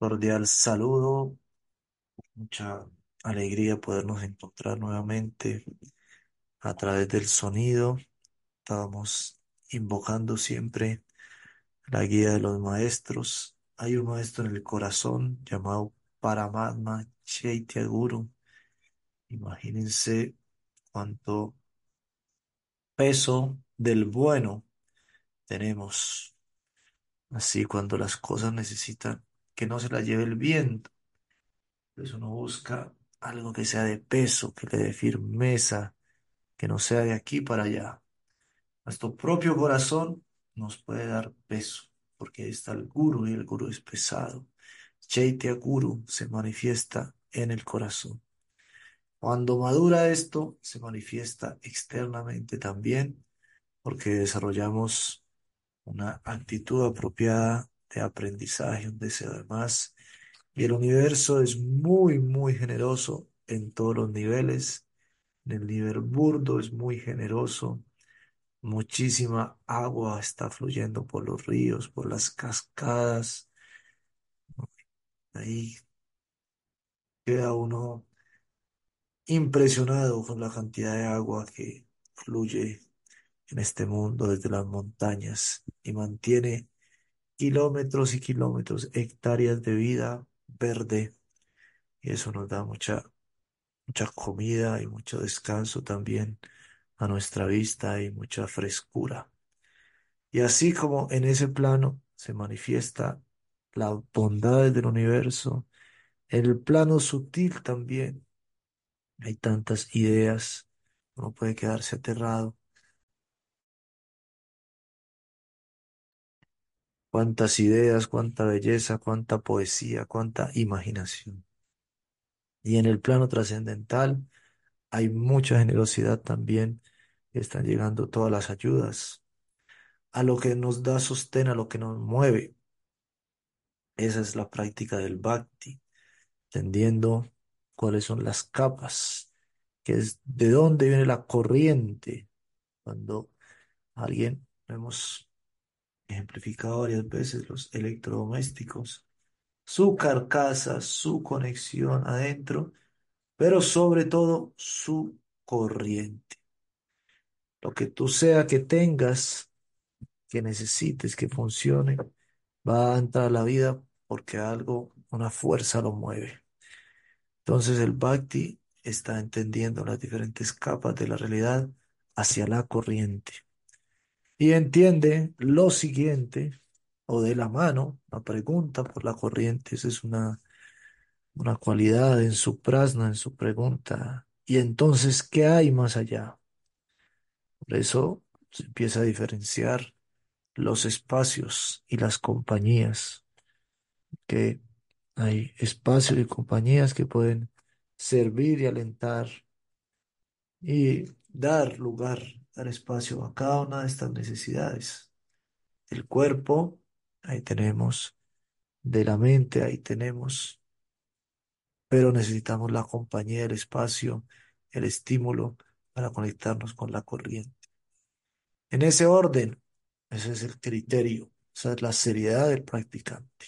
Cordial saludo, mucha alegría podernos encontrar nuevamente a través del sonido. Estábamos invocando siempre la guía de los maestros. Hay un maestro en el corazón llamado Paramatma Chaitya Guru. Imagínense cuánto peso del bueno tenemos. Así cuando las cosas necesitan que no se las lleve el viento eso uno busca algo que sea de peso, que le dé firmeza, que no sea de aquí para allá. Nuestro propio corazón nos puede dar peso, porque ahí está el guru y el guru es pesado. Chaitya Guru se manifiesta en el corazón. Cuando madura esto, se manifiesta externamente también, porque desarrollamos una actitud apropiada de aprendizaje, un deseo de más y el universo es muy, muy generoso en todos los niveles. En el nivel burdo es muy generoso. Muchísima agua está fluyendo por los ríos, por las cascadas. Ahí queda uno impresionado con la cantidad de agua que fluye en este mundo desde las montañas y mantiene kilómetros y kilómetros, hectáreas de vida verde y eso nos da mucha, mucha comida y mucho descanso también a nuestra vista y mucha frescura. Y así como en ese plano se manifiesta la bondad del universo, en el plano sutil también hay tantas ideas, uno puede quedarse aterrado. Cuántas ideas, cuánta belleza, cuánta poesía, cuánta imaginación. Y en el plano trascendental hay mucha generosidad también. Están llegando todas las ayudas a lo que nos da sostén, a lo que nos mueve. Esa es la práctica del bhakti, entendiendo cuáles son las capas, que es de dónde viene la corriente. Cuando alguien, hemos ejemplificado varias veces los electrodomésticos, su carcasa, su conexión adentro, pero sobre todo su corriente. Lo que tú sea que tengas, que necesites, que funcione, va a entrar a la vida porque algo, una fuerza lo mueve. Entonces el Bhakti está entendiendo las diferentes capas de la realidad hacia la corriente. Y entiende lo siguiente, o de la mano, la pregunta por la corriente, esa es una, una cualidad en su prasna, en su pregunta. Y entonces, ¿qué hay más allá? Por eso se empieza a diferenciar los espacios y las compañías, que hay espacios y compañías que pueden servir y alentar y dar lugar, espacio a cada una de estas necesidades. El cuerpo, ahí tenemos, de la mente, ahí tenemos, pero necesitamos la compañía, el espacio, el estímulo para conectarnos con la corriente. En ese orden, ese es el criterio, esa es la seriedad del practicante.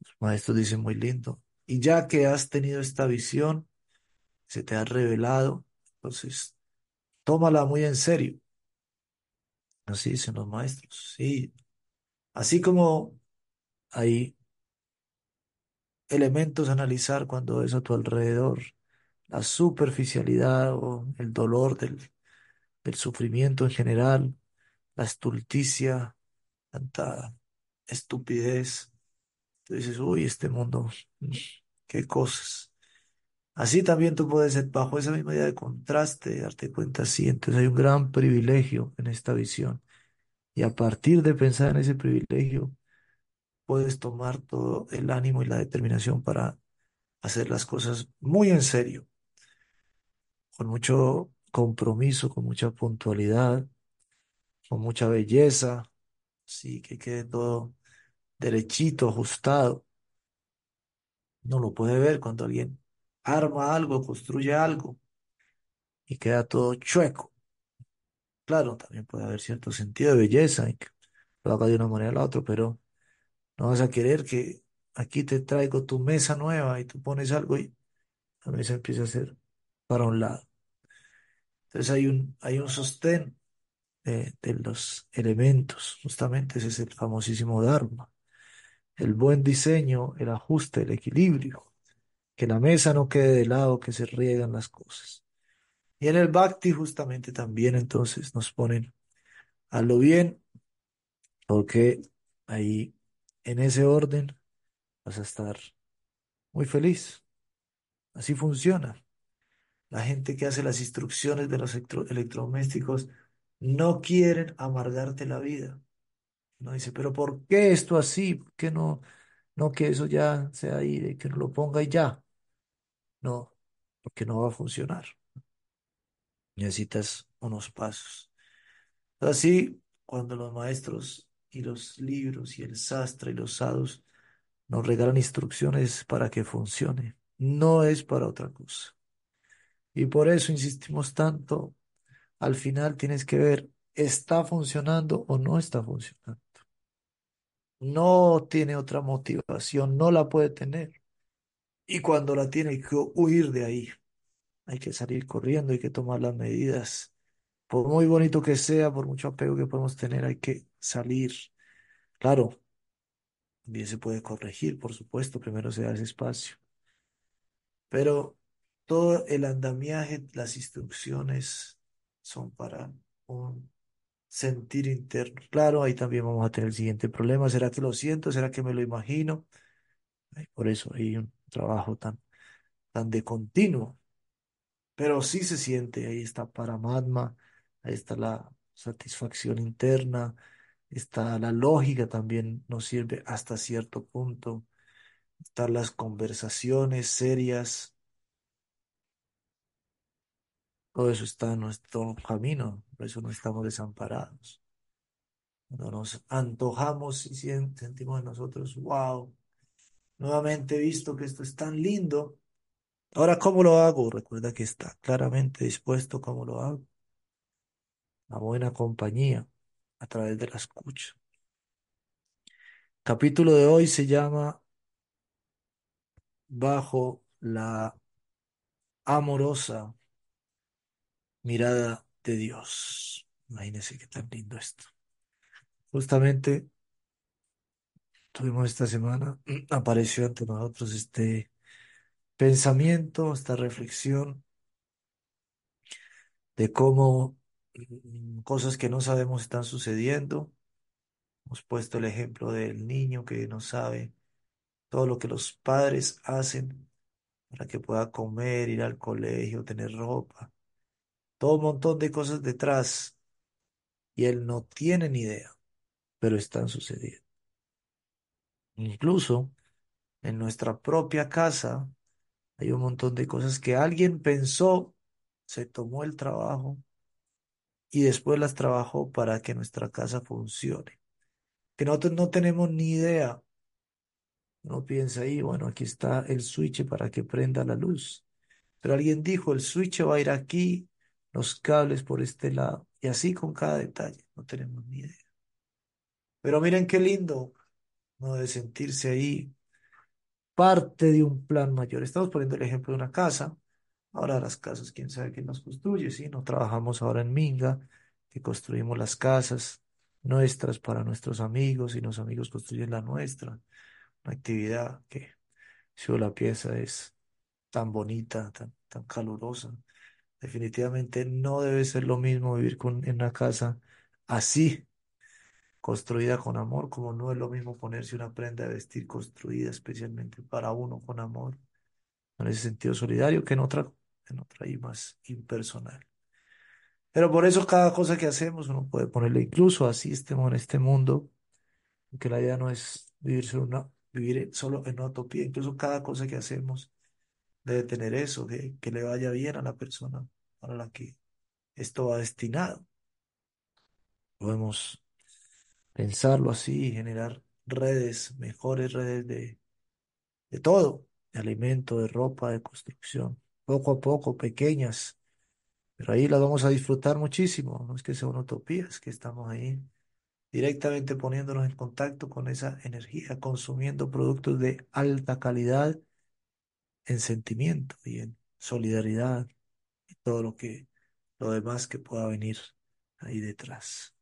Los maestros dicen muy lindo. Y ya que has tenido esta visión, se te ha revelado, entonces tómala muy en serio. Así dicen los maestros. Sí. Así como hay elementos a analizar cuando ves a tu alrededor, la superficialidad o el dolor del, del sufrimiento en general, la estulticia, tanta estupidez. Tú dices, uy, este mundo, mm, qué cosas. Así también tú puedes ser bajo esa misma idea de contraste, darte cuenta así. Entonces hay un gran privilegio en esta visión. Y a partir de pensar en ese privilegio, puedes tomar todo el ánimo y la determinación para hacer las cosas muy en serio, con mucho compromiso, con mucha puntualidad, con mucha belleza, sí, que quede todo derechito, ajustado. No lo puede ver cuando alguien arma algo, construye algo y queda todo chueco. Claro, también puede haber cierto sentido de belleza en que lo haga de una manera a la otra, pero no vas a querer que aquí te traigo tu mesa nueva y tú pones algo y la mesa empieza a ser para un lado. Entonces hay un, hay un sostén de, de los elementos, justamente ese es el famosísimo Dharma. El buen diseño, el ajuste, el equilibrio, que la mesa no quede de lado, que se riegan las cosas. Y en el Bhakti justamente también entonces nos ponen a lo bien, porque ahí en ese orden vas a estar muy feliz. Así funciona. La gente que hace las instrucciones de los electro- electrodomésticos no quieren amargarte la vida. No dice, pero ¿por qué esto así? ¿Por qué no, no que eso ya sea ahí, que no lo ponga y ya? No, porque no va a funcionar. Necesitas unos pasos. Así, cuando los maestros y los libros y el sastre y los sadhus nos regalan instrucciones para que funcione, no es para otra cosa. Y por eso insistimos tanto, al final tienes que ver, ¿está funcionando o no está funcionando? No tiene otra motivación, no la puede tener. Y cuando la tiene hay que huir de ahí, hay que salir corriendo, hay que tomar las medidas. Por muy bonito que sea, por mucho apego que podemos tener, hay que salir. Claro, bien se puede corregir, por supuesto, primero se da ese espacio. Pero todo el andamiaje, las instrucciones son para un sentir interno. Claro, ahí también vamos a tener el siguiente problema. ¿Será que lo siento? ¿Será que me lo imagino? Por eso hay un trabajo tan, tan de continuo. Pero sí se siente, ahí está Paramatma, ahí está la satisfacción interna, está la lógica también nos sirve hasta cierto punto, están las conversaciones serias, todo eso está en nuestro camino, por eso no estamos desamparados. Cuando nos antojamos y sentimos en nosotros, wow, nuevamente visto que esto es tan lindo. Ahora, ¿cómo lo hago? Recuerda que está claramente dispuesto cómo lo hago. La buena compañía a través de la escucha. Capítulo de hoy se llama Bajo la amorosa mirada de Dios. Imagínense qué tan lindo esto. Justamente tuvimos esta semana, apareció ante nosotros este pensamiento, esta reflexión de cómo mm, cosas que no sabemos están sucediendo. Hemos puesto el ejemplo del niño que no sabe todo lo que los padres hacen para que pueda comer, ir al colegio, tener ropa, todo un montón de cosas detrás y él no tiene ni idea, pero están sucediendo. Incluso en nuestra propia casa hay un montón de cosas que alguien pensó, se tomó el trabajo y después las trabajó para que nuestra casa funcione. Que nosotros no tenemos ni idea. Uno piensa ahí, bueno, aquí está el switch para que prenda la luz. Pero alguien dijo, el switch va a ir aquí, los cables por este lado, y así con cada detalle, no tenemos ni idea. Pero miren qué lindo, ¿no? De sentirse ahí parte de un plan mayor. Estamos poniendo el ejemplo de una casa. Ahora las casas, quién sabe quién las construye, ¿sí? No trabajamos ahora en Minga, que construimos las casas nuestras para nuestros amigos y los amigos construyen la nuestra. Una actividad que, si la piensa, es tan bonita, tan, tan calurosa. Definitivamente no debe ser lo mismo vivir con, en una casa así, construida con amor, como no es lo mismo ponerse una prenda de vestir construida especialmente para uno con amor, en ese sentido solidario, que en otra, en otra y más impersonal. Pero por eso cada cosa que hacemos uno puede ponerle, incluso así estemos en este mundo, que la idea no es vivir solo, una, vivir solo en una utopía, incluso cada cosa que hacemos debe tener eso, que, que le vaya bien a la persona para la que esto va destinado. Podemos pensarlo así y generar redes, mejores redes de, de todo, de alimento, de ropa, de construcción, poco a poco, pequeñas, pero ahí las vamos a disfrutar muchísimo. No es que sea una utopía, es que estamos ahí directamente poniéndonos en contacto con esa energía, consumiendo productos de alta calidad en sentimiento y en solidaridad y todo lo que, lo demás que pueda venir ahí detrás.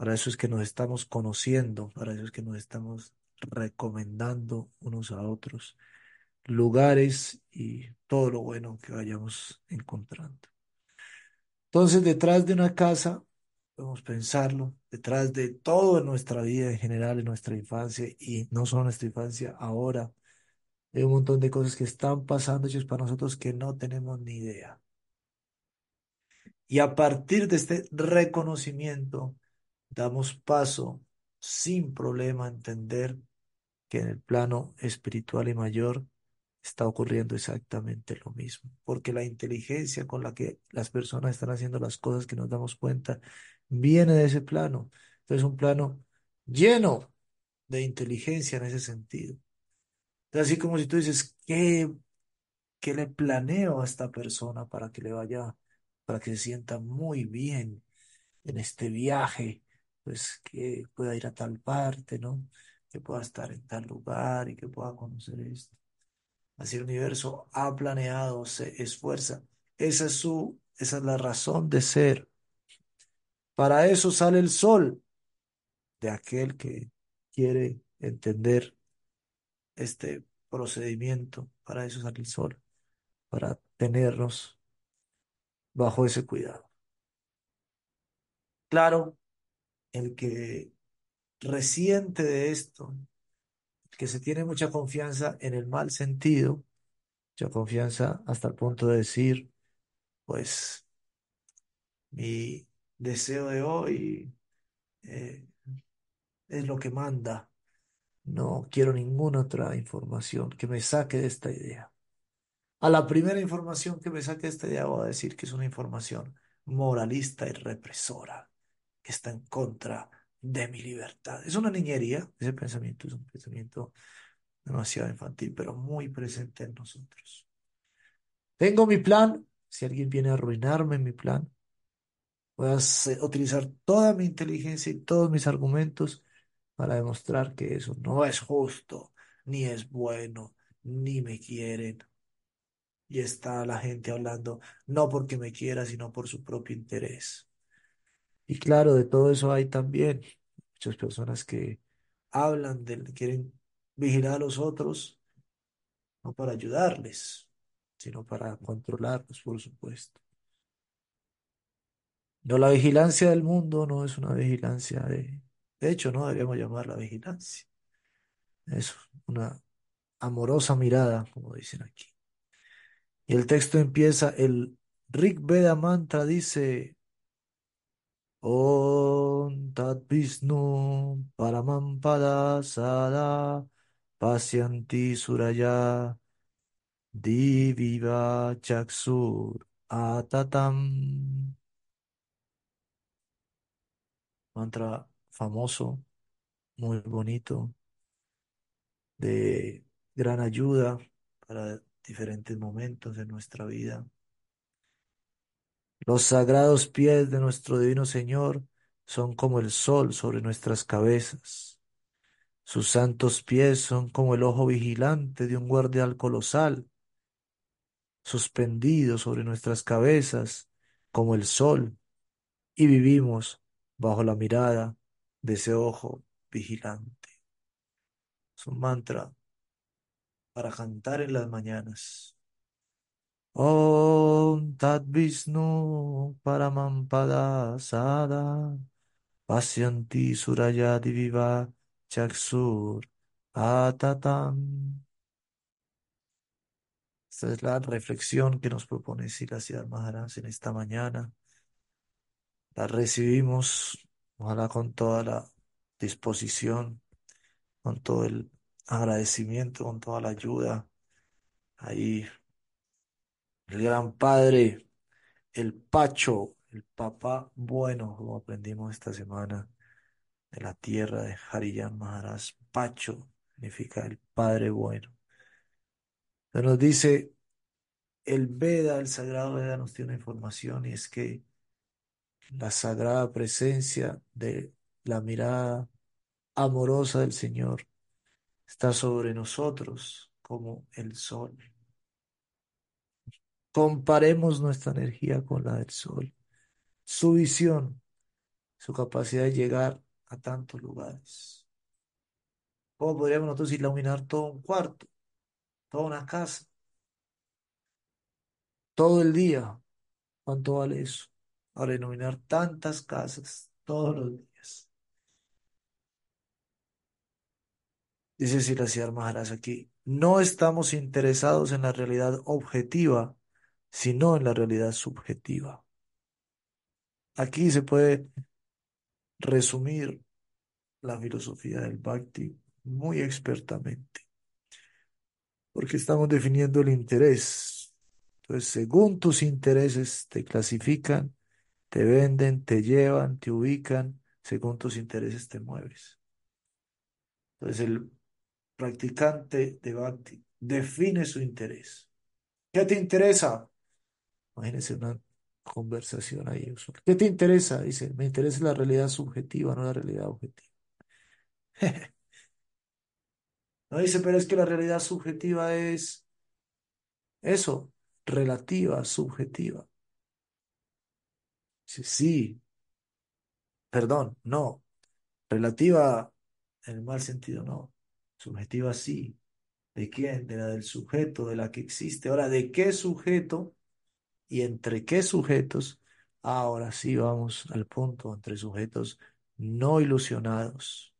Para eso es que nos estamos conociendo, para eso es que nos estamos recomendando unos a otros lugares y todo lo bueno que vayamos encontrando. Entonces, detrás de una casa, podemos pensarlo, detrás de todo en nuestra vida en general, en nuestra infancia y no solo nuestra infancia, ahora hay un montón de cosas que están pasando hechos para nosotros que no tenemos ni idea. Y a partir de este reconocimiento, damos paso sin problema a entender que en el plano espiritual y mayor está ocurriendo exactamente lo mismo, porque la inteligencia con la que las personas están haciendo las cosas que nos damos cuenta viene de ese plano. Entonces, un plano lleno de inteligencia en ese sentido. así como si tú dices, ¿qué, qué le planeo a esta persona para que le vaya, para que se sienta muy bien en este viaje? Pues que pueda ir a tal parte, ¿no? Que pueda estar en tal lugar y que pueda conocer esto. Así el universo ha planeado, se esfuerza. Esa es su, esa es la razón de ser. Para eso sale el sol de aquel que quiere entender este procedimiento. Para eso sale el sol, para tenernos bajo ese cuidado. Claro, el que resiente de esto, que se tiene mucha confianza en el mal sentido, mucha confianza hasta el punto de decir, pues mi deseo de hoy eh, es lo que manda. No quiero ninguna otra información que me saque de esta idea. A la primera información que me saque de esta idea voy a decir que es una información moralista y represora, que está en contra de mi libertad. Es una niñería, ese pensamiento es un pensamiento demasiado infantil, pero muy presente en nosotros. Tengo mi plan, si alguien viene a arruinarme mi plan, voy a utilizar toda mi inteligencia y todos mis argumentos para demostrar que eso no es justo, ni es bueno, ni me quieren. Y está la gente hablando no porque me quiera, sino por su propio interés. Y claro, de todo eso hay también muchas personas que hablan de, quieren vigilar a los otros, no para ayudarles, sino para controlarlos, por supuesto. No, la vigilancia del mundo no es una vigilancia de... De hecho, no deberíamos llamarla vigilancia. Es una amorosa mirada, como dicen aquí. Y el texto empieza, el Rig Veda Mantra dice, Om Tat Vishnu Paramampada Sada Pasyanti Suraya Diviva Chaksur Atatam. Mantra famoso, muy bonito, de gran ayuda para diferentes momentos de nuestra vida. Los sagrados pies de nuestro Divino Señor son como el sol sobre nuestras cabezas. Sus santos pies son como el ojo vigilante de un guardián colosal, suspendido sobre nuestras cabezas como el sol, y vivimos bajo la mirada de ese ojo vigilante. Es un mantra para cantar en las mañanas. Om Tat Vishnu Paramampada Sada Pasyanti Suraya Diviva Chaksur Atatam. Esta es la reflexión que nos propone Siddhartha Maharaj en esta mañana. La recibimos, ojalá con toda la disposición, con todo el agradecimiento, con toda la ayuda. Ahí el gran padre, el Pacho, el papá bueno, como aprendimos esta semana, de la tierra de Hariyan Maharaj. Pacho significa el padre bueno. Se nos dice, el Veda, el sagrado Veda nos tiene una información y es que la sagrada presencia de la mirada amorosa del Señor está sobre nosotros como el sol. Comparemos nuestra energía con la del sol, su visión, su capacidad de llegar a tantos lugares. ¿Cómo podríamos nosotros iluminar todo un cuarto, toda una casa, todo el día? ¿Cuánto vale eso? Para iluminar tantas casas todos los días. Dice Siracía Maharaj aquí, no estamos interesados en la realidad objetiva, sino en la realidad subjetiva. Aquí se puede resumir la filosofía del Bhakti muy expertamente, porque estamos definiendo el interés. Entonces, según tus intereses te clasifican, te venden, te llevan, te ubican, según tus intereses te mueves. Entonces, el practicante de Bhakti define su interés. ¿Qué te interesa? Imagínense una conversación ahí. ¿Qué te interesa? Dice, me interesa la realidad subjetiva, no la realidad objetiva. No dice, pero es que la realidad subjetiva es eso, relativa, subjetiva. Dice, sí, perdón, no. Relativa en el mal sentido, no. Subjetiva sí. ¿De quién? De la del sujeto, de la que existe. Ahora, ¿de qué sujeto y entre qué sujetos? Ahora sí vamos al punto, entre sujetos no ilusionados.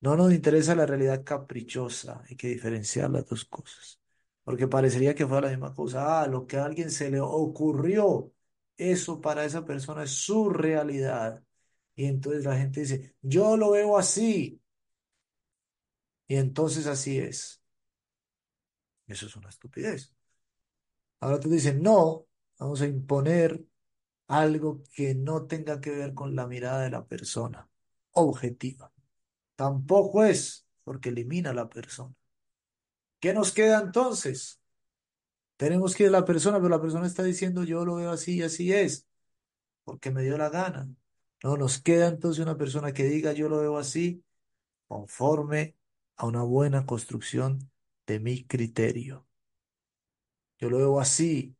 No nos interesa la realidad caprichosa, hay que diferenciar las dos cosas, porque parecería que fuera la misma cosa. Ah, lo que a alguien se le ocurrió, eso para esa persona es su realidad. Y entonces la gente dice, yo lo veo así. Y entonces así es. Eso es una estupidez. Ahora tú dices, no, vamos a imponer algo que no tenga que ver con la mirada de la persona, objetiva. Tampoco es, porque elimina a la persona. ¿Qué nos queda entonces? Tenemos que ir a la persona, pero la persona está diciendo, yo lo veo así y así es, porque me dio la gana. No, nos queda entonces una persona que diga, yo lo veo así, conforme a una buena construcción de mi criterio. Yo lo veo así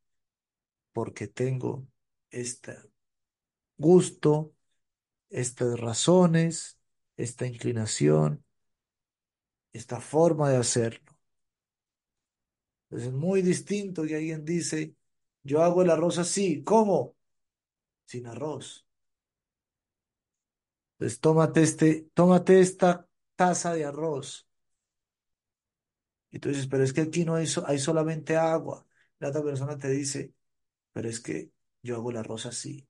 porque tengo este gusto, estas razones, esta inclinación, esta forma de hacerlo. Entonces es muy distinto que alguien dice, yo hago el arroz así, ¿cómo? Sin arroz. Entonces tómate, este, tómate esta taza de arroz. Y tú dices, pero es que aquí no hay, hay solamente agua. La otra persona te dice, pero es que yo hago el arroz así,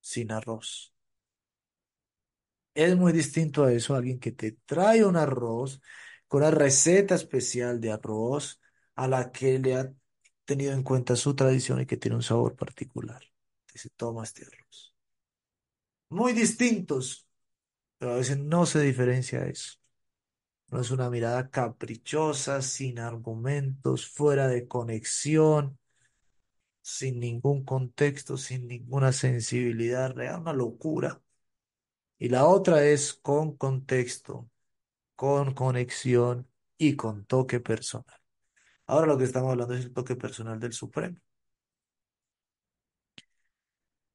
sin arroz. Es muy distinto a eso, alguien que te trae un arroz con una receta especial de arroz a la que le ha tenido en cuenta su tradición y que tiene un sabor particular. Dice, toma este arroz. Muy distintos, pero a veces no se diferencia eso. No es una mirada caprichosa, sin argumentos, fuera de conexión, sin ningún contexto, sin ninguna sensibilidad real, una locura. Y la otra es con contexto, con conexión y con toque personal. Ahora lo que estamos hablando es el toque personal del Supremo.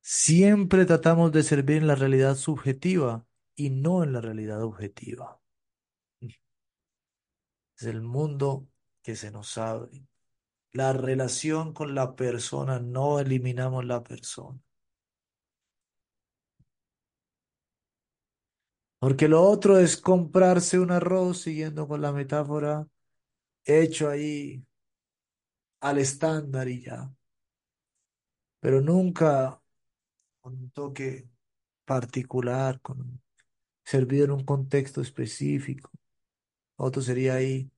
Siempre tratamos de servir en la realidad subjetiva y no en la realidad objetiva. Es el mundo que se nos abre. La relación con la persona, no eliminamos la persona. Porque lo otro es comprarse un arroz, siguiendo con la metáfora, hecho ahí al estándar y ya. Pero nunca con un toque particular, con servido en un contexto específico. Otro sería ahí,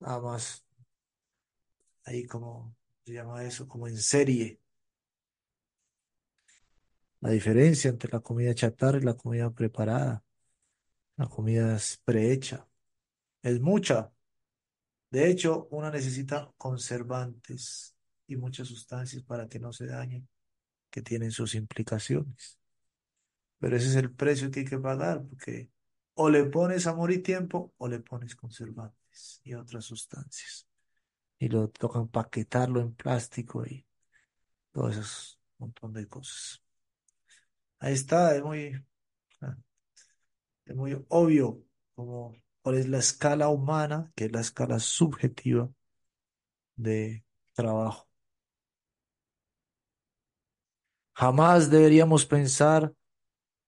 nada más, ahí como se llama eso, como en serie. La diferencia entre la comida chatarra y la comida preparada. La comida prehecha. Es mucha. De hecho, una necesita conservantes y muchas sustancias para que no se dañen, que tienen sus implicaciones. Pero ese es el precio que hay que pagar, porque o le pones amor y tiempo o le pones conservantes y otras sustancias. Y lo toca empaquetarlo en plástico y todo eso, un montón de cosas. Ahí está, es muy, ah, es muy obvio como cuál es la escala humana, que es la escala subjetiva de trabajo. Jamás deberíamos pensar,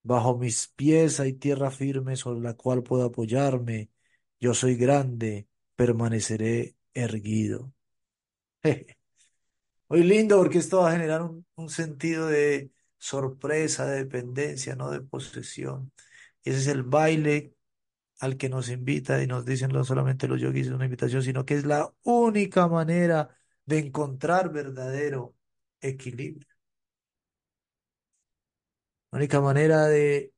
bajo mis pies hay tierra firme sobre la cual puedo apoyarme. Yo soy grande, permaneceré erguido. Muy lindo porque esto va a generar un, sentido de sorpresa, de dependencia, no de posesión. Ese es el baile al que nos invita y nos dicen no solamente los yogis es una invitación, sino que es la única manera de encontrar verdadero equilibrio. La única manera de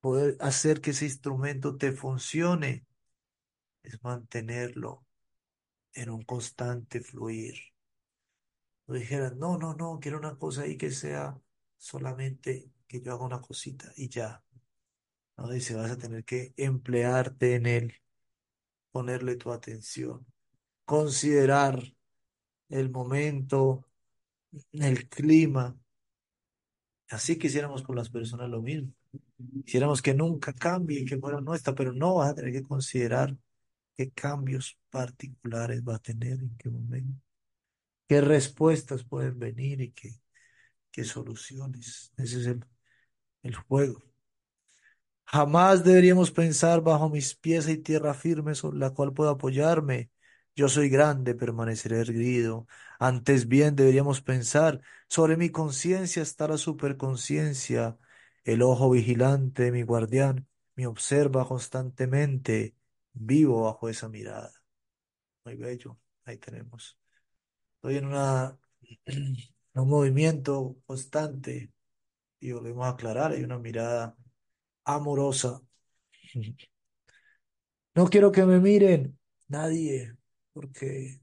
poder hacer que ese instrumento te funcione es mantenerlo en un constante fluir. No dijeran, no, no, no, quiero una cosa ahí que sea solamente que yo haga una cosita y ya. No dice, vas a tener que emplearte en él, ponerle tu atención, considerar el momento, el clima. Así quisiéramos con las personas lo mismo. Quisiéramos que nunca cambie, que fuera nuestra, pero no vas a tener que considerar qué cambios particulares va a tener, en qué momento, qué respuestas pueden venir y qué, qué soluciones. Ese es el, el juego. Jamás deberíamos pensar bajo mis pies hay tierra firme sobre la cual puedo apoyarme. Yo soy grande, permaneceré erguido. Antes bien deberíamos pensar sobre mi conciencia está la superconciencia, el ojo vigilante, mi guardián, me observa constantemente, vivo bajo esa mirada. Muy bello, ahí tenemos. Estoy en una, un movimiento constante y volvemos a aclarar, hay una mirada amorosa. No quiero que me miren nadie, porque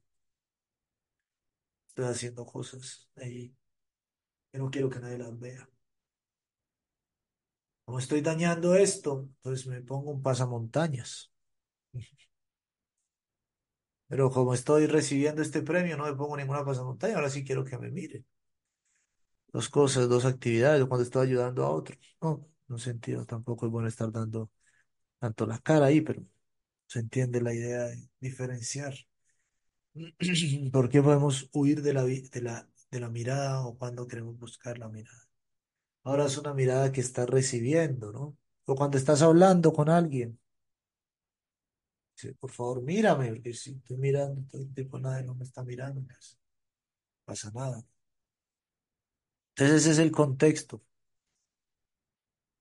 estoy haciendo cosas ahí que no quiero que nadie las vea. Como estoy dañando esto, pues me pongo un pasamontañas. Pero como estoy recibiendo este premio, no me pongo ninguna pasamontaña, ahora sí quiero que me miren. Dos cosas, dos actividades, cuando estoy ayudando a otros. No, no sentido, tampoco es bueno estar dando tanto la cara ahí, pero se entiende la idea de diferenciar. ¿Por qué podemos huir de la, de la, de la mirada o cuando queremos buscar la mirada? Ahora es una mirada que estás recibiendo, ¿no? O cuando estás hablando con alguien. Dice, por favor, mírame, porque si estoy mirando todo el tiempo nadie no me está mirando, no pasa nada. Entonces ese es el contexto.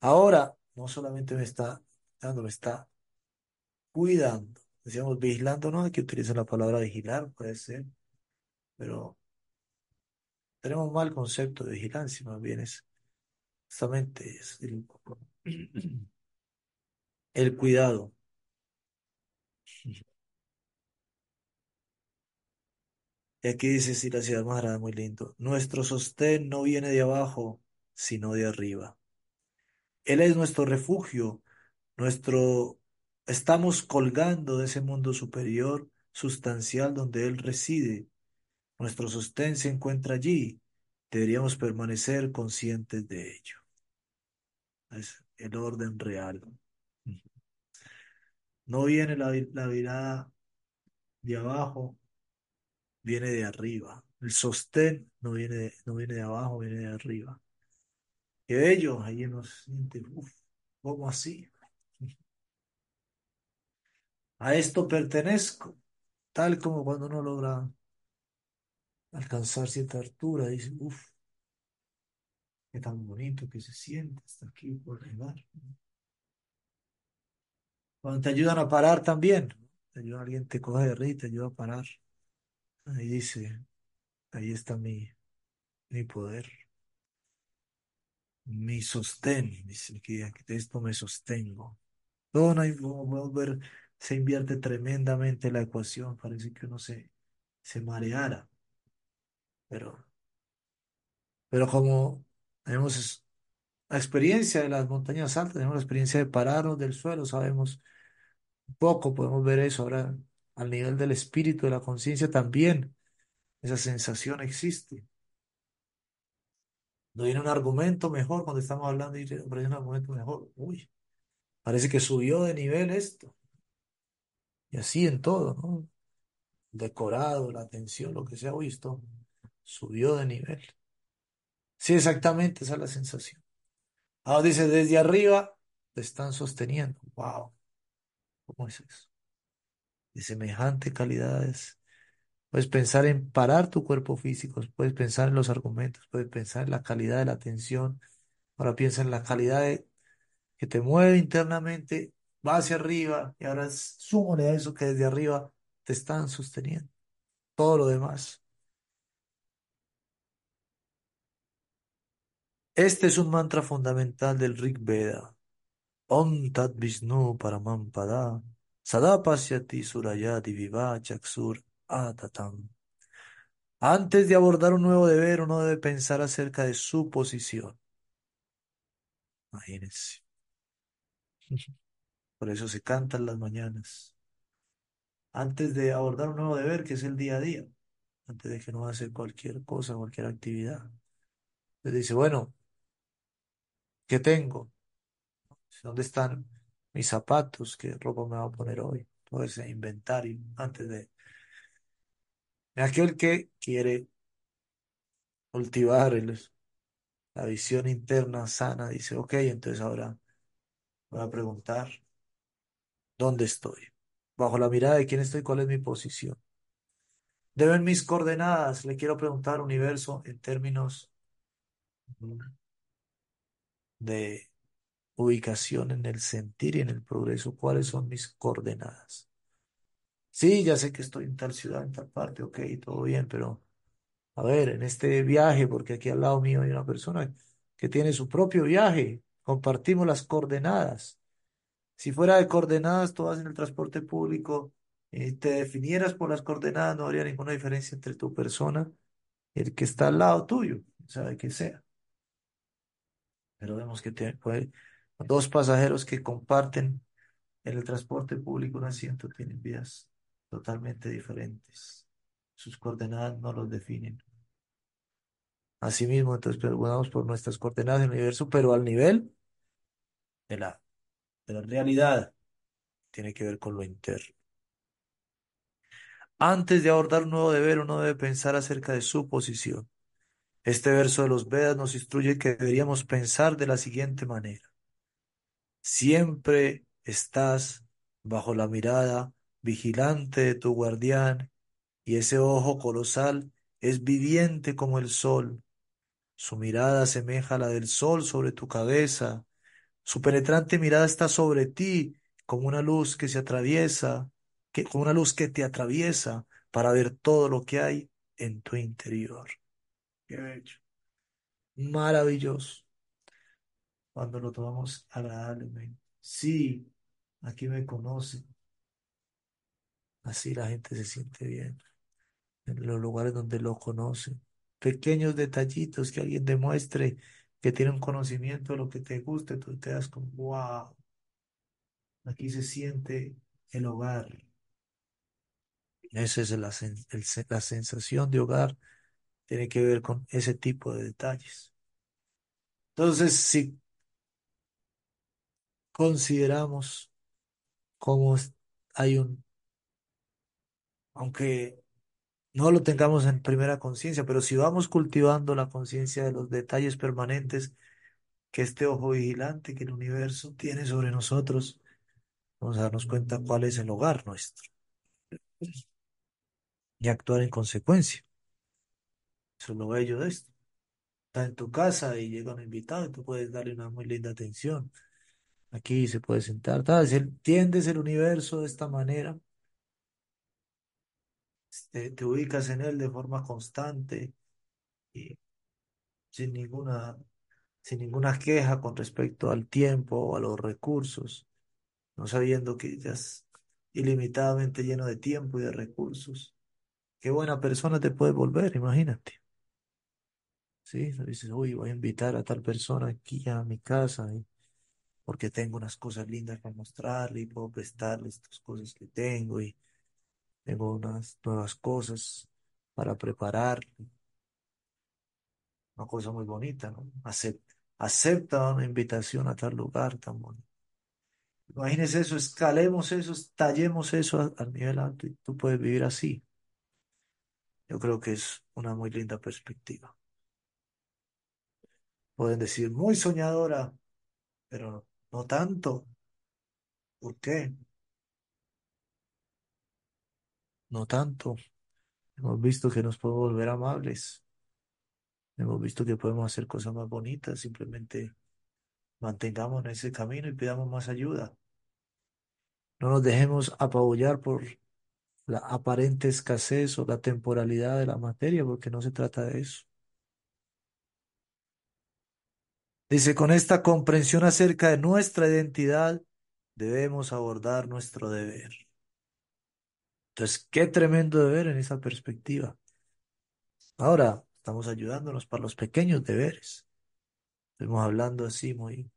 Ahora, no solamente me está dando, me está cuidando. Decíamos vigilando, no hay que utilizar la palabra vigilar, puede ser, pero tenemos mal concepto de vigilancia, más bien es justamente es el cuidado. Y aquí dice, sí, la ciudad más grande, muy lindo. Nuestro sostén no viene de abajo, sino de arriba. Él es nuestro refugio, nuestro... Estamos colgando de ese mundo superior, sustancial, donde Él reside. Nuestro sostén se encuentra allí. Deberíamos permanecer conscientes de ello. Es el orden real. No viene la, la mirada de abajo, viene de arriba. El sostén no viene de, no viene de abajo, viene de arriba. Qué bello, ahí nos siente, uff, ¿cómo así? A esto pertenezco, tal como cuando uno logra alcanzar cierta altura, dice, uff, qué tan bonito que se siente hasta aquí por llegar. Cuando te ayudan a parar también, te ayuda alguien, te coge de río, te ayuda a parar. Ahí dice, ahí está mi, mi poder, mi sostén, dice que de esto me sostengo. Todo no hay como ver, se invierte tremendamente la ecuación, parece que uno se, se mareara. Pero, pero como hemos la experiencia de las montañas altas, tenemos la experiencia de pararnos del suelo, sabemos poco, podemos ver eso ahora al nivel del espíritu, de la conciencia también, esa sensación existe. No viene un argumento mejor cuando estamos hablando y aparece un argumento mejor. Uy, parece que subió de nivel esto. Y así en todo, ¿no? Decorado, la atención, lo que sea, uy, esto subió de nivel. Sí, exactamente, esa es la sensación. Ahora dice, desde arriba te están sosteniendo. Wow, ¿cómo es eso? De semejante calidades. Puedes pensar en parar tu cuerpo físico, puedes pensar en los argumentos, puedes pensar en la calidad de la atención. Ahora piensa en la calidad que te mueve internamente, va hacia arriba y ahora súmale a eso que desde arriba te están sosteniendo. Todo lo demás. Este es un mantra fundamental del Rig Veda. Om Tat Vishnu Paramampada Sadapasyati Surayati Viva Chaksur Atatam. Antes de abordar un nuevo deber, uno debe pensar acerca de su posición. Imagínense. Por eso se cantan las mañanas. Antes de abordar un nuevo deber, que es el día a día. Antes de que uno hacer cualquier cosa, cualquier actividad. Le dice, bueno, ¿qué tengo? ¿Dónde están mis zapatos? ¿Qué ropa me voy a poner hoy? Todo ese inventario antes de... Aquel que quiere cultivar la visión interna sana, dice, ok, entonces ahora voy a preguntar, ¿dónde estoy? Bajo la mirada de quién estoy, ¿cuál es mi posición? Deben mis coordenadas, le quiero preguntar universo en términos de ubicación en el sentir y en el progreso, ¿cuáles son mis coordenadas? Sí, ya sé que estoy en tal ciudad, en tal parte, ok, todo bien, pero a ver, en este viaje, porque aquí al lado mío hay una persona que tiene su propio viaje, compartimos las coordenadas. Si fuera de coordenadas, tú vas en el transporte público y te definieras por las coordenadas, no habría ninguna diferencia entre tu persona y el que está al lado tuyo, sabe que sea. Pero vemos que tiene, dos pasajeros que comparten en el transporte público un asiento tienen vidas totalmente diferentes. Sus coordenadas no los definen. Asimismo, entonces preguntamos por nuestras coordenadas del universo, pero al nivel de la, de la realidad, tiene que ver con lo interno. Antes de abordar un nuevo deber, uno debe pensar acerca de su posición. Este verso de los Vedas nos instruye que deberíamos pensar de la siguiente manera. Siempre estás bajo la mirada vigilante de tu guardián y ese ojo colosal es viviente como el sol. Su mirada asemeja a la del sol sobre tu cabeza. Su penetrante mirada está sobre ti como una luz que se atraviesa, que, como una luz que te atraviesa para ver todo lo que hay en tu interior. Qué bello. Maravilloso. Cuando lo tomamos agradablemente. Sí, aquí me conocen. Así la gente se siente bien. En los lugares donde lo conocen. Pequeños detallitos que alguien demuestre que tiene un conocimiento de lo que te guste, tú te das como, wow. Aquí se siente el hogar. Esa es la, la sensación de hogar. Tiene que ver con ese tipo de detalles. Entonces, si consideramos cómo hay un, aunque no lo tengamos en primera conciencia, pero si vamos cultivando la conciencia de los detalles permanentes que este ojo vigilante que el universo tiene sobre nosotros, vamos a darnos cuenta cuál es el hogar nuestro y actuar en consecuencia. Eso es lo bello de esto. Está en tu casa y llega un invitado y tú puedes darle una muy linda atención. Aquí se puede sentar, entiendes el universo de esta manera, te, te ubicas en él de forma constante y sin ninguna, sin ninguna queja con respecto al tiempo o a los recursos, no sabiendo que ya es ilimitadamente lleno de tiempo y de recursos. Qué buena persona te puede volver, imagínate. ¿Sí? Dices, uy, voy a invitar a tal persona aquí a mi casa porque tengo unas cosas lindas para mostrarle y puedo prestarle estas cosas que tengo y tengo unas nuevas cosas para preparar, una cosa muy bonita, ¿no? Acepta, acepta una invitación a tal lugar tan bonito. Imagínese eso, escalemos eso, tallemos eso al nivel alto y tú puedes vivir así. Yo creo que es una muy linda perspectiva. Pueden decir, muy soñadora, pero no tanto. ¿Por qué? No tanto. Hemos visto que nos podemos volver amables. Hemos visto que podemos hacer cosas más bonitas. Simplemente mantengamos en ese camino y pidamos más ayuda. No nos dejemos apabullar por la aparente escasez o la temporalidad de la materia, porque no se trata de eso. Dice, con esta comprensión acerca de nuestra identidad, debemos abordar nuestro deber. Entonces, qué tremendo deber en esa perspectiva. Ahora, estamos ayudándonos para los pequeños deberes. Estamos hablando así, muy,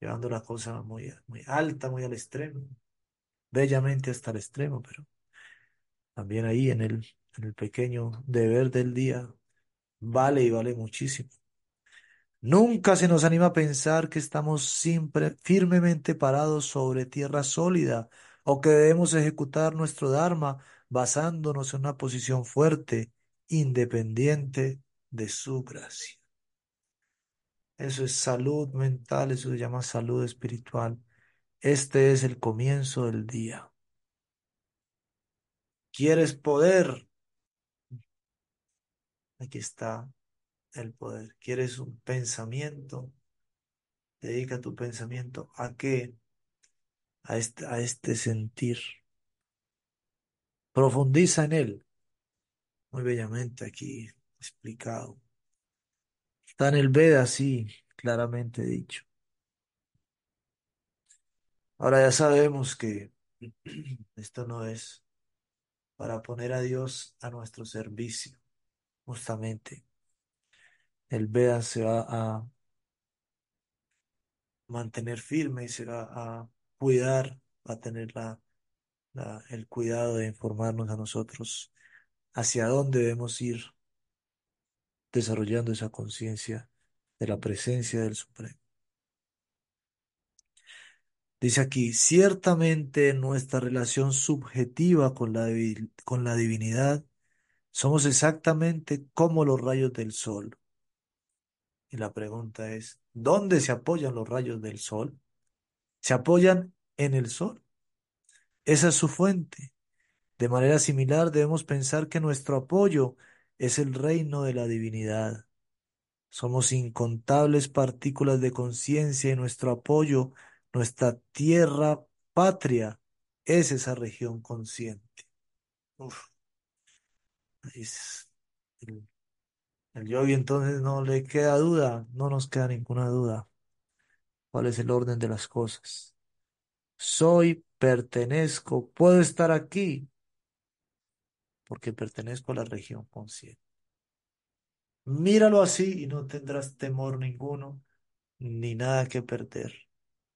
llevando la cosa muy, muy alta, muy al extremo, bellamente hasta el extremo, pero también ahí en el, en el pequeño deber del día, vale y vale muchísimo. Nunca se nos anima a pensar que estamos siempre firmemente parados sobre tierra sólida o que debemos ejecutar nuestro Dharma basándonos en una posición fuerte, independiente de su gracia. Eso es salud mental, eso se llama salud espiritual. Este es el comienzo del día. ¿Quieres poder? Aquí está el poder. ¿Quieres un pensamiento? Dedica tu pensamiento a qué? A este, a este sentir. Profundiza en él. Muy bellamente aquí explicado. Está en el Veda, así, claramente dicho. Ahora ya sabemos que esto no es para poner a Dios a nuestro servicio. Justamente, el Veda se va a mantener firme y se va a cuidar, va a tener la, el cuidado de informarnos a nosotros hacia dónde debemos ir desarrollando esa conciencia de la presencia del Supremo. Dice aquí, ciertamente en nuestra relación subjetiva con la, con la divinidad somos exactamente como los rayos del sol. Y la pregunta es, ¿dónde se apoyan los rayos del sol? Se apoyan en el sol. Esa es su fuente. De manera similar, debemos pensar que nuestro apoyo es el reino de la divinidad. Somos incontables partículas de conciencia y nuestro apoyo, nuestra tierra patria, es esa región consciente. Uf, es el, el yogi entonces no le queda duda, no nos queda ninguna duda. ¿Cuál es el orden de las cosas? Soy, pertenezco, puedo estar aquí porque pertenezco a la región consciente. Míralo así y no tendrás temor ninguno, ni nada que perder.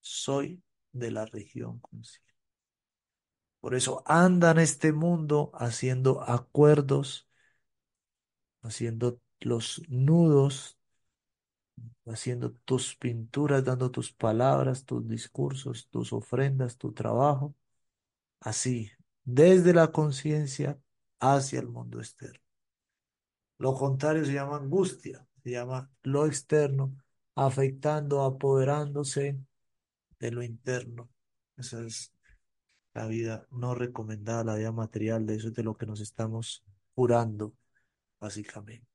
Soy de la región consciente. Por eso anda en este mundo haciendo acuerdos, haciendo los nudos, haciendo tus pinturas, dando tus palabras, tus discursos, tus ofrendas, tu trabajo, así, desde la conciencia hacia el mundo externo. Lo contrario se llama angustia, se llama lo externo, afectando, apoderándose de lo interno. Esa es la vida no recomendada, la vida material, de eso es de lo que nos estamos curando, básicamente.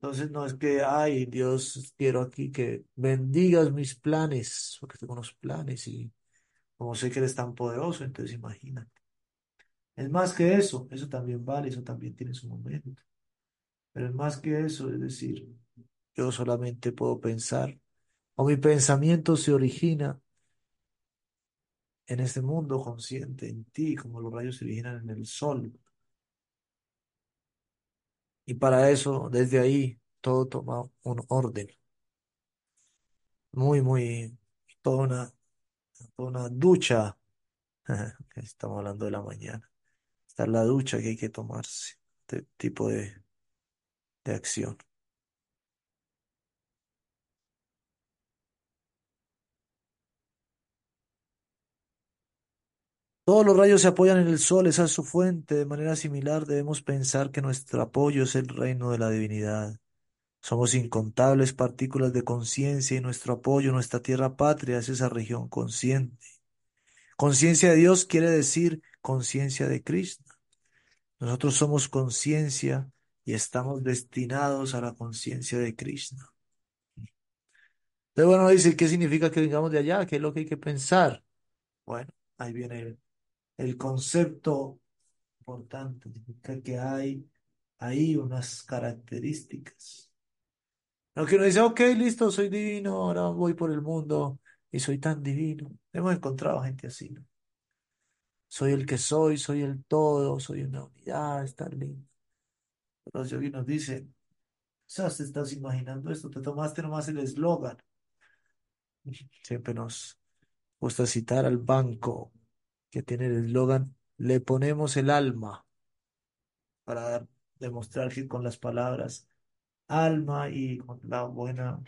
Entonces no es que, ay, Dios, quiero aquí que bendigas mis planes, porque tengo unos planes y como sé que eres tan poderoso, entonces imagínate. Es más que eso, eso también vale, eso también tiene su momento. Pero es más que eso, es decir, yo solamente puedo pensar, o mi pensamiento se origina en este mundo consciente, en ti, como los rayos se originan en el sol. Y para eso, desde ahí, todo toma un orden. Muy, muy, toda una, toda una ducha. Estamos hablando de la mañana. Esta es la ducha que hay que tomarse. Este tipo de, de acción. Todos los rayos se apoyan en el sol, esa es su fuente. De manera similar, debemos pensar que nuestro apoyo es el reino de la divinidad. Somos incontables partículas de conciencia y nuestro apoyo, nuestra tierra patria, es esa región consciente. Conciencia de Dios quiere decir conciencia de Krishna. Nosotros somos conciencia y estamos destinados a la conciencia de Krishna. Entonces, bueno, dice, ¿qué significa que vengamos de allá? ¿Qué es lo que hay que pensar? Bueno, ahí viene el, concepto importante, que hay ahí unas características. Lo que uno dice, ok, listo, soy divino, ahora voy por el mundo y soy tan divino. Hemos encontrado gente así, ¿no? Soy el que soy, soy el todo, soy una unidad, está lindo. Pero los yogis nos dicen, ¿sabes? Te estás imaginando esto, te tomaste nomás el eslogan. Siempre nos gusta citar al banco que tiene el eslogan, le ponemos el alma para demostrar que con las palabras alma y con la buena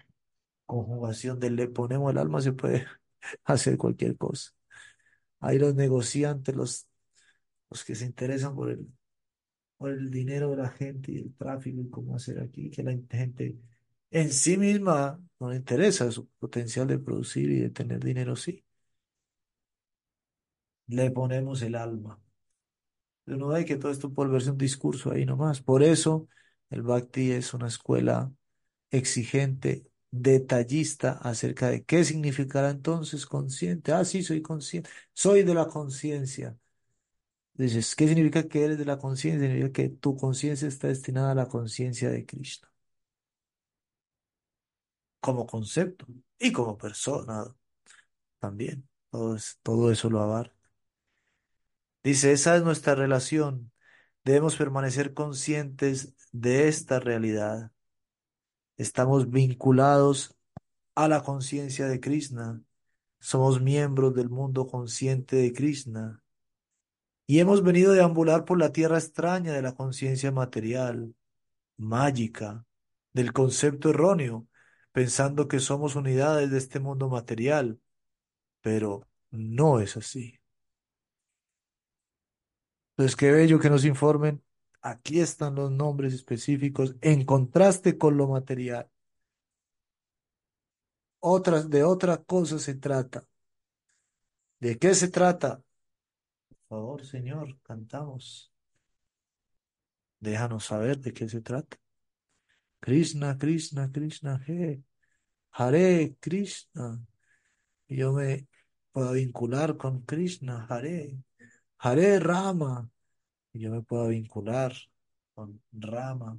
conjugación de le ponemos el alma se puede hacer cualquier cosa. Ahí los negociantes, los, los que se interesan por el, por el dinero de la gente y el tráfico y cómo hacer aquí, que la gente en sí misma no le interesa su potencial de producir y de tener dinero, sí. Le ponemos el alma. Pero no ve que todo esto por verse un discurso ahí nomás. Por eso el Bhakti es una escuela exigente, detallista acerca de qué significará entonces consciente. Ah, sí, soy consciente. Soy de la conciencia. Dices, ¿qué significa que eres de la conciencia? Significa que tu conciencia está destinada a la conciencia de Krishna, como concepto y como persona también. Todo, todo eso lo abarca. Dice, esa es nuestra relación. Debemos permanecer conscientes de esta realidad. Estamos vinculados a la conciencia de Krishna. Somos miembros del mundo consciente de Krishna. Y hemos venido a deambular por la tierra extraña de la conciencia material, mágica, del concepto erróneo, pensando que somos unidades de este mundo material. Pero no es así. Entonces, qué bello que nos informen. Aquí están los nombres específicos en contraste con lo material. Otras, de otra cosa se trata. ¿De qué se trata? Por favor, Señor, cantamos. Déjanos saber de qué se trata. Krishna, Krishna, Krishna, He, Hare Krishna. Yo me puedo vincular con Krishna, Hare, Hare Rama. Y yo me puedo vincular con Rama,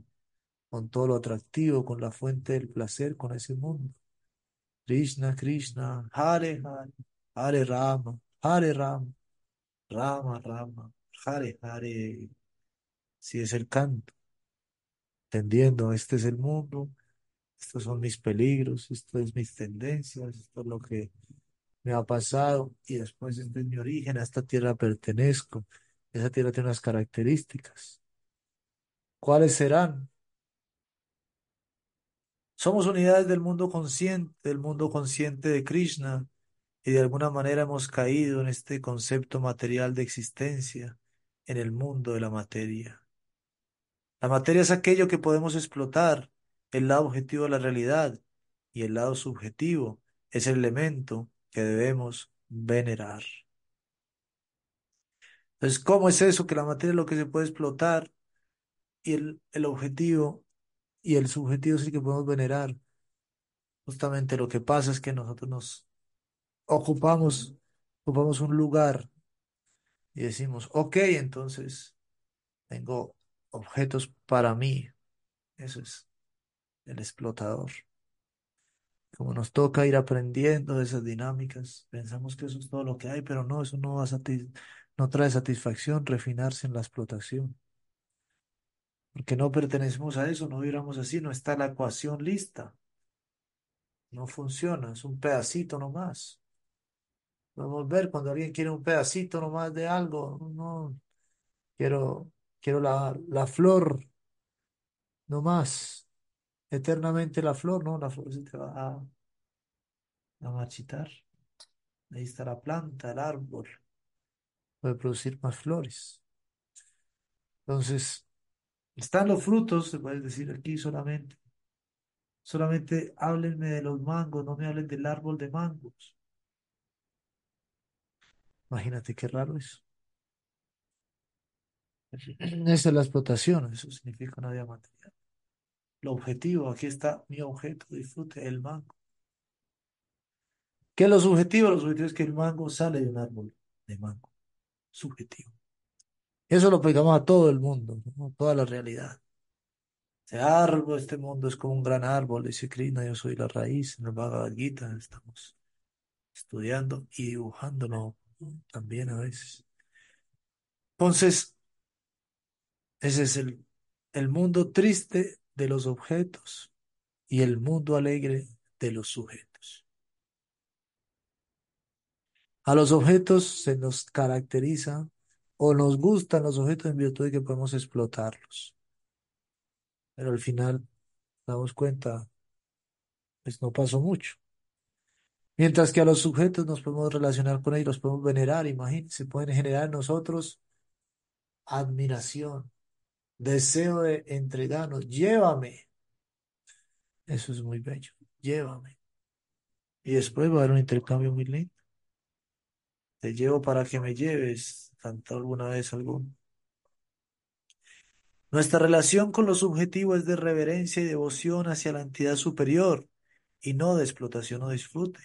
con todo lo atractivo, con la fuente del placer, con ese mundo. Krishna, Krishna, Hare, Hare, Hare Rama, Hare Rama, Rama, Rama, Hare, Hare. Si es el canto, entendiendo, este es el mundo, estos son mis peligros, esto es mis tendencias, esto es lo que me ha pasado y después este es mi origen, a esta tierra pertenezco. Esa tierra tiene unas características. ¿Cuáles serán? Somos unidades del mundo consciente, del mundo consciente de Krishna y de alguna manera hemos caído en este concepto material de existencia en el mundo de la materia. La materia es aquello que podemos explotar, el lado objetivo de la realidad, y el lado subjetivo es el elemento que debemos venerar. Entonces, ¿cómo es eso? Que la materia es lo que se puede explotar y el, el objetivo y el subjetivo el que podemos venerar. Justamente lo que pasa es que nosotros nos ocupamos, ocupamos un lugar y decimos, ok, entonces tengo objetos para mí. Eso es el explotador. Como nos toca ir aprendiendo de esas dinámicas, pensamos que eso es todo lo que hay, pero no, eso no va no trae satisfacción, refinarse en la explotación. porque no pertenecemos a eso, no vibramos así, no está la ecuación lista, no funciona, es un pedacito nomás. Podemos ver cuando alguien quiere un pedacito nomás de algo, no, quiero, quiero la, la flor nomás, eternamente la flor, no, la flor se te va a, a. Ahí está la planta, el árbol, puede producir más flores. Entonces, están los frutos, se puede decir aquí solamente. Solamente háblenme de los mangos, no me hablen del árbol de mangos. Imagínate qué raro eso. Esa es la explotación, eso significa una vida material. El objetivo, aquí está mi objeto, disfrute el mango. ¿Qué es lo subjetivo? Lo subjetivo es que el mango sale de un árbol de mango. Subjetivo. Eso lo aplicamos a todo el mundo, toda la realidad. Este árbol, este mundo es como un gran árbol, dice Krishna, yo soy la raíz. En el Bhagavad Gita estamos estudiando y dibujándolo también a veces. Entonces, ese es el, el mundo triste de los objetos y el mundo alegre de los sujetos. A los objetos se nos caracteriza o nos gustan los objetos en virtud de que podemos explotarlos. Pero al final damos cuenta, pues no pasó mucho. Mientras que a los sujetos nos podemos relacionar con ellos, los podemos venerar, imagínense, pueden generar en nosotros admiración, deseo de entregarnos, llévame. Eso es muy bello, llévame. Y después va a haber un intercambio muy lindo. Te llevo para que me lleves, cantó alguna vez algún. Nuestra relación con lo subjetivo es de reverencia y devoción hacia la entidad superior y no de explotación o disfrute.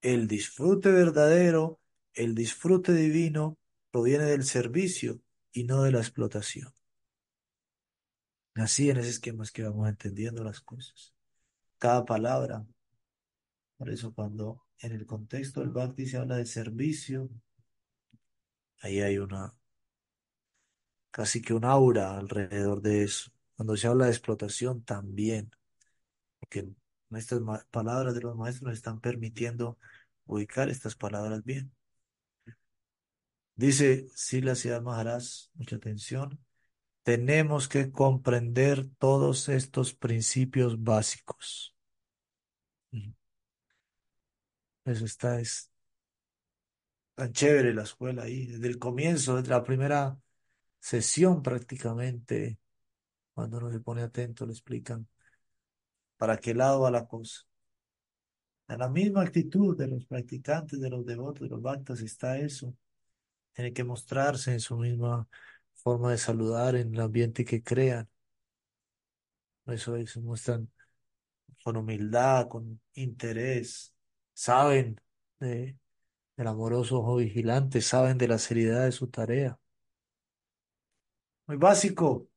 El disfrute verdadero, el disfrute divino, proviene del servicio y no de la explotación. Así en ese esquema es que vamos entendiendo las cosas. Cada palabra. Por eso cuando en el contexto del Bhakti se habla de servicio, ahí hay una, casi que un aura alrededor de eso. Cuando se habla de explotación también, porque estas palabras de los maestros nos están permitiendo ubicar estas palabras bien. Dice Sila Siddhar Maharaj, mucha atención, tenemos que comprender todos estos principios básicos. Eso está, es tan chévere la escuela ahí, desde el comienzo, desde la primera sesión prácticamente, cuando uno se pone atento, le explican para qué lado va la cosa. En la misma actitud de los practicantes, de los devotos, de los bhaktas, está eso. Tiene que mostrarse en su misma forma de saludar, en el ambiente que crean. Eso se muestran con humildad, con interés, saben de, del amoroso ojo vigilante, saben de la seriedad de su tarea. Muy básico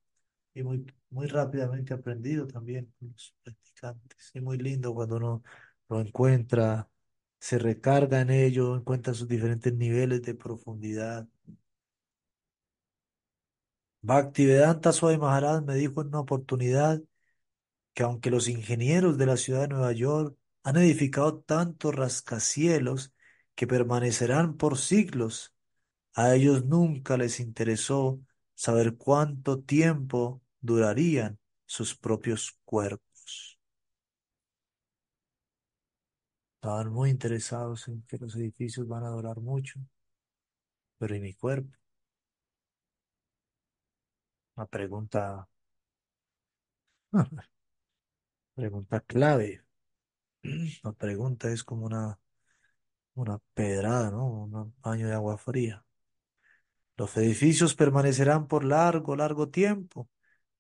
y muy, muy rápidamente aprendido también por los practicantes. Y muy lindo cuando uno lo encuentra, se recarga en ello, encuentra sus diferentes niveles de profundidad. Bhaktivedanta Swami Maharaj me dijo en una oportunidad que aunque los ingenieros de la ciudad de Nueva York han edificado tantos rascacielos que permanecerán por siglos, a ellos nunca les interesó saber cuánto tiempo durarían sus propios cuerpos. Estaban muy interesados en que los edificios van a durar mucho, pero ¿y mi cuerpo? Una pregunta, pregunta clave. La pregunta es como una, una pedrada, ¿no? Un baño de agua fría. Los edificios permanecerán por largo, largo tiempo,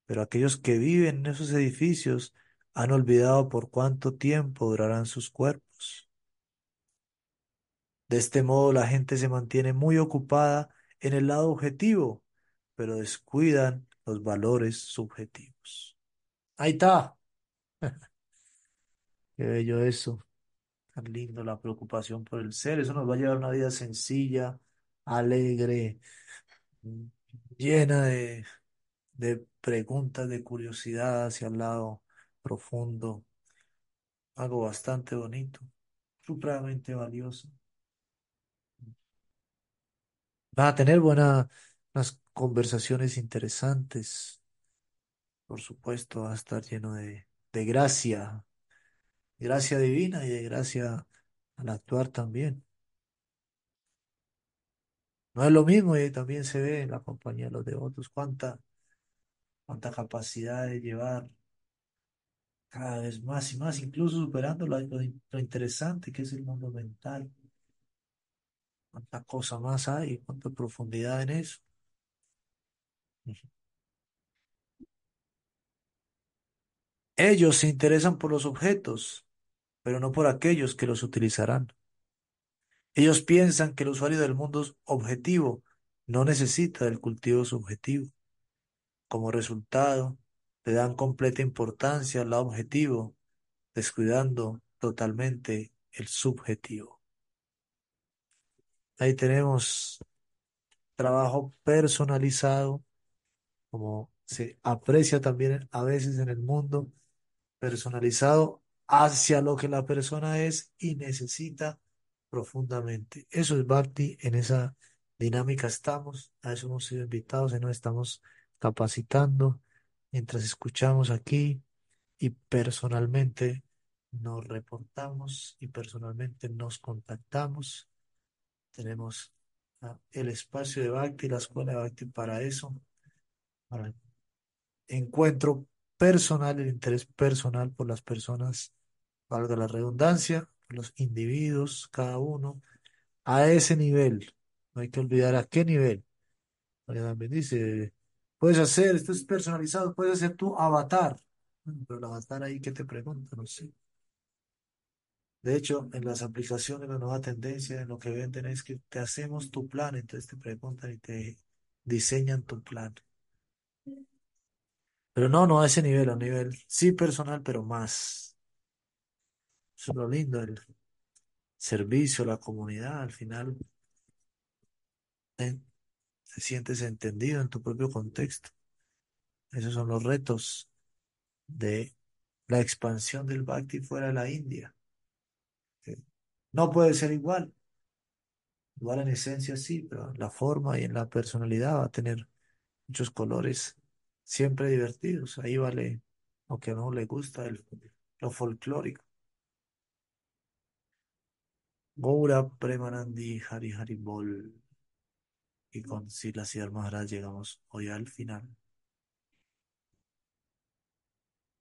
pero aquellos que viven en esos edificios han olvidado por cuánto tiempo durarán sus cuerpos. De este modo la gente se mantiene muy ocupada en el lado objetivo, pero descuidan los valores subjetivos. Ahí está. Qué bello eso. Tan lindo la preocupación por el ser. Eso nos va a llevar a una vida sencilla, alegre, llena de, de preguntas, de curiosidad hacia el lado profundo, algo bastante bonito, supremamente valioso. Vas a tener buenas unas conversaciones interesantes, por supuesto, va a estar lleno de, de gracia, gracia divina y de gracia al actuar también. No es lo mismo y también se ve en la compañía de los devotos cuánta, cuánta capacidad de llevar cada vez más y más, incluso superando lo, lo lo interesante que es el mundo mental. Cuánta cosa más hay, cuánta profundidad en eso. Ellos se interesan por los objetos, pero no por aquellos que los utilizarán. Ellos piensan que el usuario del mundo objetivo no necesita del cultivo subjetivo. Como resultado, le dan completa importancia al objetivo, descuidando totalmente el subjetivo. Ahí tenemos trabajo personalizado, como se aprecia también a veces en el mundo, personalizado hacia lo que la persona es y necesita profundamente. Eso es Bhakti, en esa dinámica estamos, a eso hemos sido invitados y nos estamos capacitando mientras escuchamos aquí y personalmente nos reportamos y personalmente nos contactamos. Tenemos ah, el espacio de Bhakti, la escuela de Bhakti para eso, encuentro personal, el interés personal por las personas, valga la redundancia, los individuos, cada uno, a ese nivel. No hay que olvidar a qué nivel. María también dice, puedes hacer, esto es personalizado, puedes hacer tu avatar. Pero el avatar ahí, ¿qué te pregunta? No sé. De hecho, en las aplicaciones, la nueva tendencia, en lo que venden es que te hacemos tu plan, entonces te preguntan y te diseñan tu plan. Pero no, no a ese nivel, a nivel sí personal, pero más. Eso es lo lindo, el servicio, la comunidad, al final eh, te sientes entendido en tu propio contexto. Esos son los retos de la expansión del Bhakti fuera de la India. No puede ser igual, igual en esencia sí, pero en la forma y en la personalidad va a tener muchos colores siempre divertidos. Ahí vale lo que a uno le gusta, el, lo folclórico. Gaura Premanandi Hari Hari Bol. Y con Sila Siddhar Maharaj llegamos hoy al final.